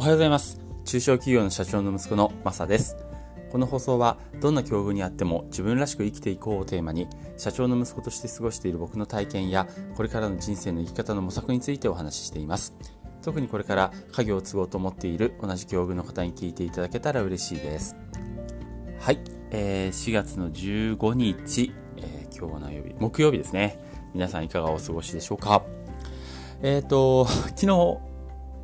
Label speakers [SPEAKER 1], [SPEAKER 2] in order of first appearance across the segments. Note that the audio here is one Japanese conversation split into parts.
[SPEAKER 1] おはようございます。中小企業の社長の息子のマサです。この放送はどんな境遇にあっても自分らしく生きていこうをテーマに社長の息子として過ごしている僕の体験やこれからの人生の生き方の模索についてお話ししています。特にこれから家業を継ごうと思っている同じ境遇の方に聞いていただけたら嬉しいです。はい、えー、4月の15日、えー、今日は何曜日。木曜日ですね。皆さんいかがお過ごしでしょうか。えっ、ー、と昨日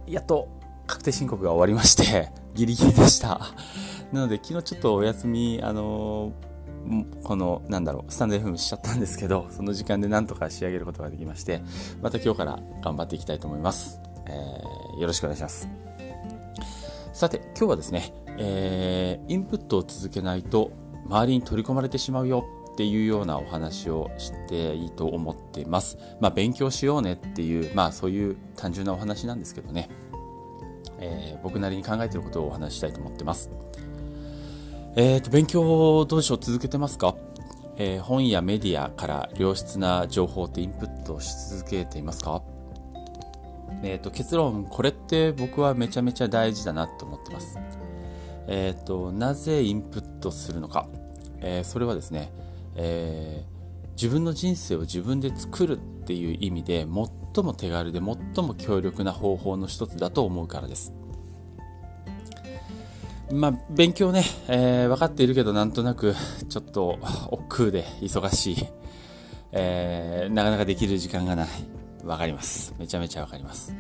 [SPEAKER 1] やっと確定申告が終わりまして、ギリギリでした。なので、昨日ちょっとお休み、あのー、この、なんだろう、スタンド FM しちゃったんですけど、その時間でなんとか仕上げることができまして、また今日から頑張っていきたいと思います。えー、よろしくお願いします。さて、今日はですね、えー、インプットを続けないと周りに取り込まれてしまうよっていうようなお話をしていいと思っています。まあ、勉強しようねっていう、まあ、そういう単純なお話なんですけどね。えー、僕なりに考えていることをお話したいと思ってます。えっ、ー、と、勉強どうしよう続けてますか、えー、本やメディアから良質な情報ってインプットし続けていますか？えっ、と、結論、これって僕はめちゃめちゃ大事だなと思ってます。えっ、と、なぜインプットするのか？えそれはですね、え自分の人生を自分で作るっていう意味で最も手軽で最も強力な方法の一つだと思うからです。まあ、勉強ね、えー、分かっているけどなんとなくちょっと億劫で忙しい、えー、なかなかできる時間がない。わかります。めちゃめちゃわかります。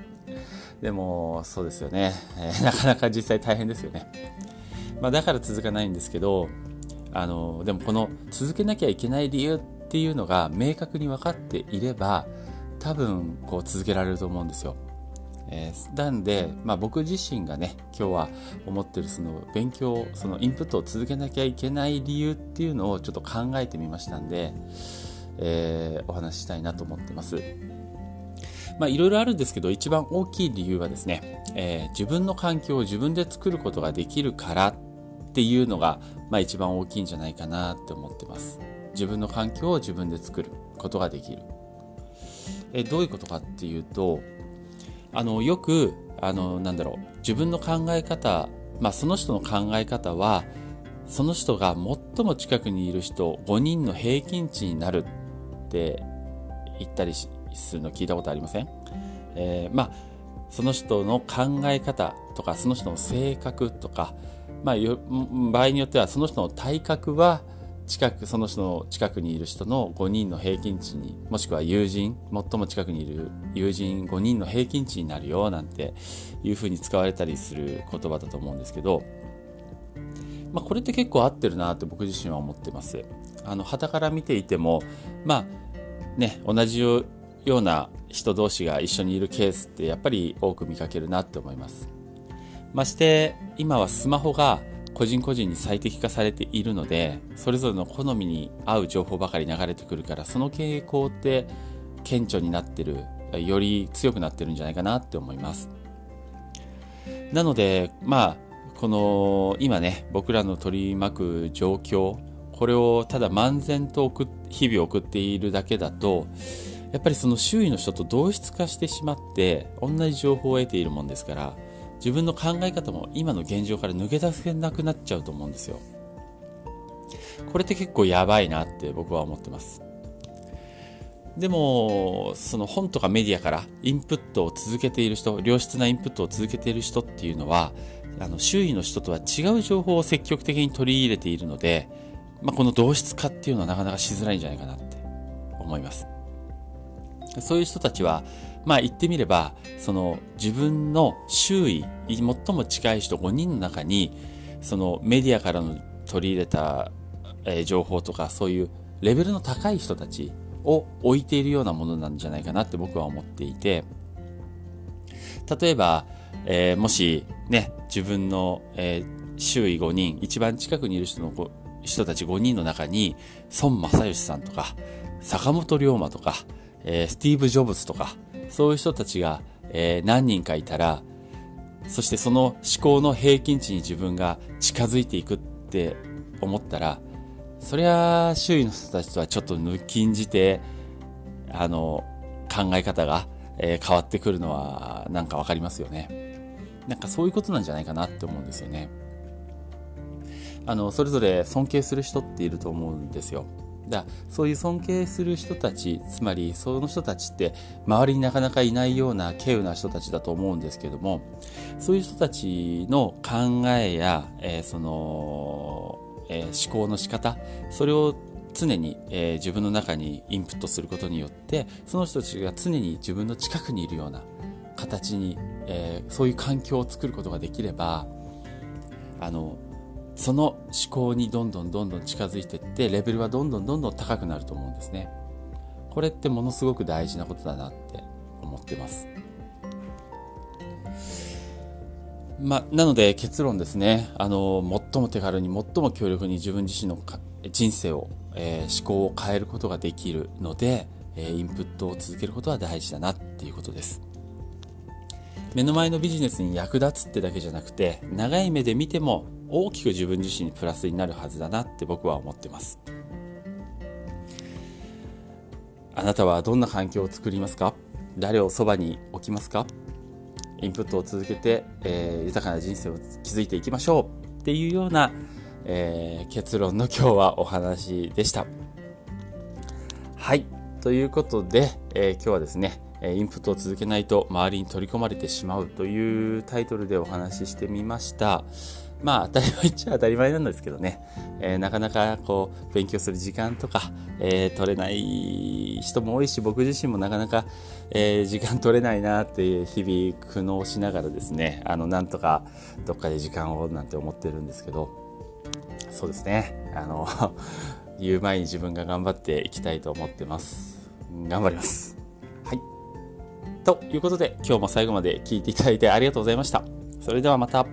[SPEAKER 1] でも、そうですよね、えー、なかなか実際大変ですよね。まあ、だから続かないんですけど、あの、でもこの続けなきゃいけない理由っていうのが明確に分かっていれば、多分こう続けられると思うんですよ。えー、なんで、まあ、僕自身がね今日は思ってるその勉強そのインプットを続けなきゃいけない理由っていうのをちょっと考えてみましたんで、えー、お話ししたいなと思ってます。まあいろいろあるんですけど一番大きい理由はですね、えー、自分の環境を自分で作ることができるからっていうのが、まあ、一番大きいんじゃないかなって思ってます。自分の環境を自分で作ることができる。えどういうことかっていうとあのよくあのなんだろう自分の考え方、まあ、その人の考え方はその人が最も近くにいる人5人の平均値になるって言ったりするの聞いたことありません、えー、まあその人の考え方とかその人の性格とか、まあ、場合によってはその人の体格は近くその人の近くにいる人の5人の平均値にもしくは友人最も近くにいる友人5人の平均値になるよなんていうふうに使われたりする言葉だと思うんですけど、まあ、これって結構合ってるなって僕自身は思ってます。あの旗から見ていてもまあね同じような人同士が一緒にいるケースってやっぱり多く見かけるなって思います。まして今はスマホが個人個人に最適化されているのでそれぞれの好みに合う情報ばかり流れてくるからその傾向って顕著になってるより強くなってるんじゃないかなって思います。なのでまあこの今ね僕らの取り巻く状況これをただ漫然と日々送っているだけだとやっぱりその周囲の人と同質化してしまって同じ情報を得ているもんですから自分の考え方も今の現状から抜け出せなくなっちゃうと思うんですよ。これって結構やばいなって僕は思ってます。でも、その本とかメディアからインプットを続けている人、良質なインプットを続けている人っていうのは、あの周囲の人とは違う情報を積極的に取り入れているので、まあ、この同質化っていうのはなかなかしづらいんじゃないかなって思います。そういう人たちは、まあ言ってみれば、その自分の周囲、最も近い人5人の中に、そのメディアからの取り入れた、えー、情報とか、そういうレベルの高い人たちを置いているようなものなんじゃないかなって僕は思っていて、例えば、えー、もしね、自分の、えー、周囲5人、一番近くにいる人の人たち5人の中に、孫正義さんとか、坂本龍馬とか、え、スティーブ・ジョブズとか、そういう人たちが、え、何人かいたら、そしてその思考の平均値に自分が近づいていくって思ったら、そりゃ周囲の人たちとはちょっと抜きんじて、あの、考え方が、え、変わってくるのはなんかわかりますよね。なんかそういうことなんじゃないかなって思うんですよね。あの、それぞれ尊敬する人っていると思うんですよ。だそういう尊敬する人たちつまりその人たちって周りになかなかいないような稀有な人たちだと思うんですけどもそういう人たちの考えや、えー、その、えー、思考の仕方それを常に、えー、自分の中にインプットすることによってその人たちが常に自分の近くにいるような形に、え、そういう環境を作ることができればあのその思考にどんどんどんどん近づいていってレベルはどんどんどんどん高くなると思うんですね。これってものすごく大事なことだなって思ってます。まあ、なので結論ですね。あの最も手軽に最も強力に自分自身の人生を、えー、思考を変えることができるので、え、インプットを続けることは大事だなっていうことです。目の前のビジネスに役立つってだけじゃなくて長い目で見ても大きく自分自身にプラスになるはずだなって僕は思ってます。あなたはどんな環境を作りますか？誰をそばに置きますか？インプットを続けて、えー、豊かな人生を築いていきましょう。っていうような、えー、結論の今日はお話でした。はい。ということで、えー、今日はですねインプットを続けないと周りに取り込まれてしまうというタイトルでお話ししてみました。まあ当たり前っちゃ当たり前なんですけどね、えー、なかなかこう勉強する時間とか、えー、取れない人も多いし僕自身もなかなか、えー、時間取れないなっていう日々苦悩しながらですねあのなんとかどっかで時間をなんて思ってるんですけど。そうですね。あの 言う前に自分が頑張っていきたいと思ってます。頑張ります。はい。ということで、今日も最後まで聞いていただいてありがとうございました。それではまた。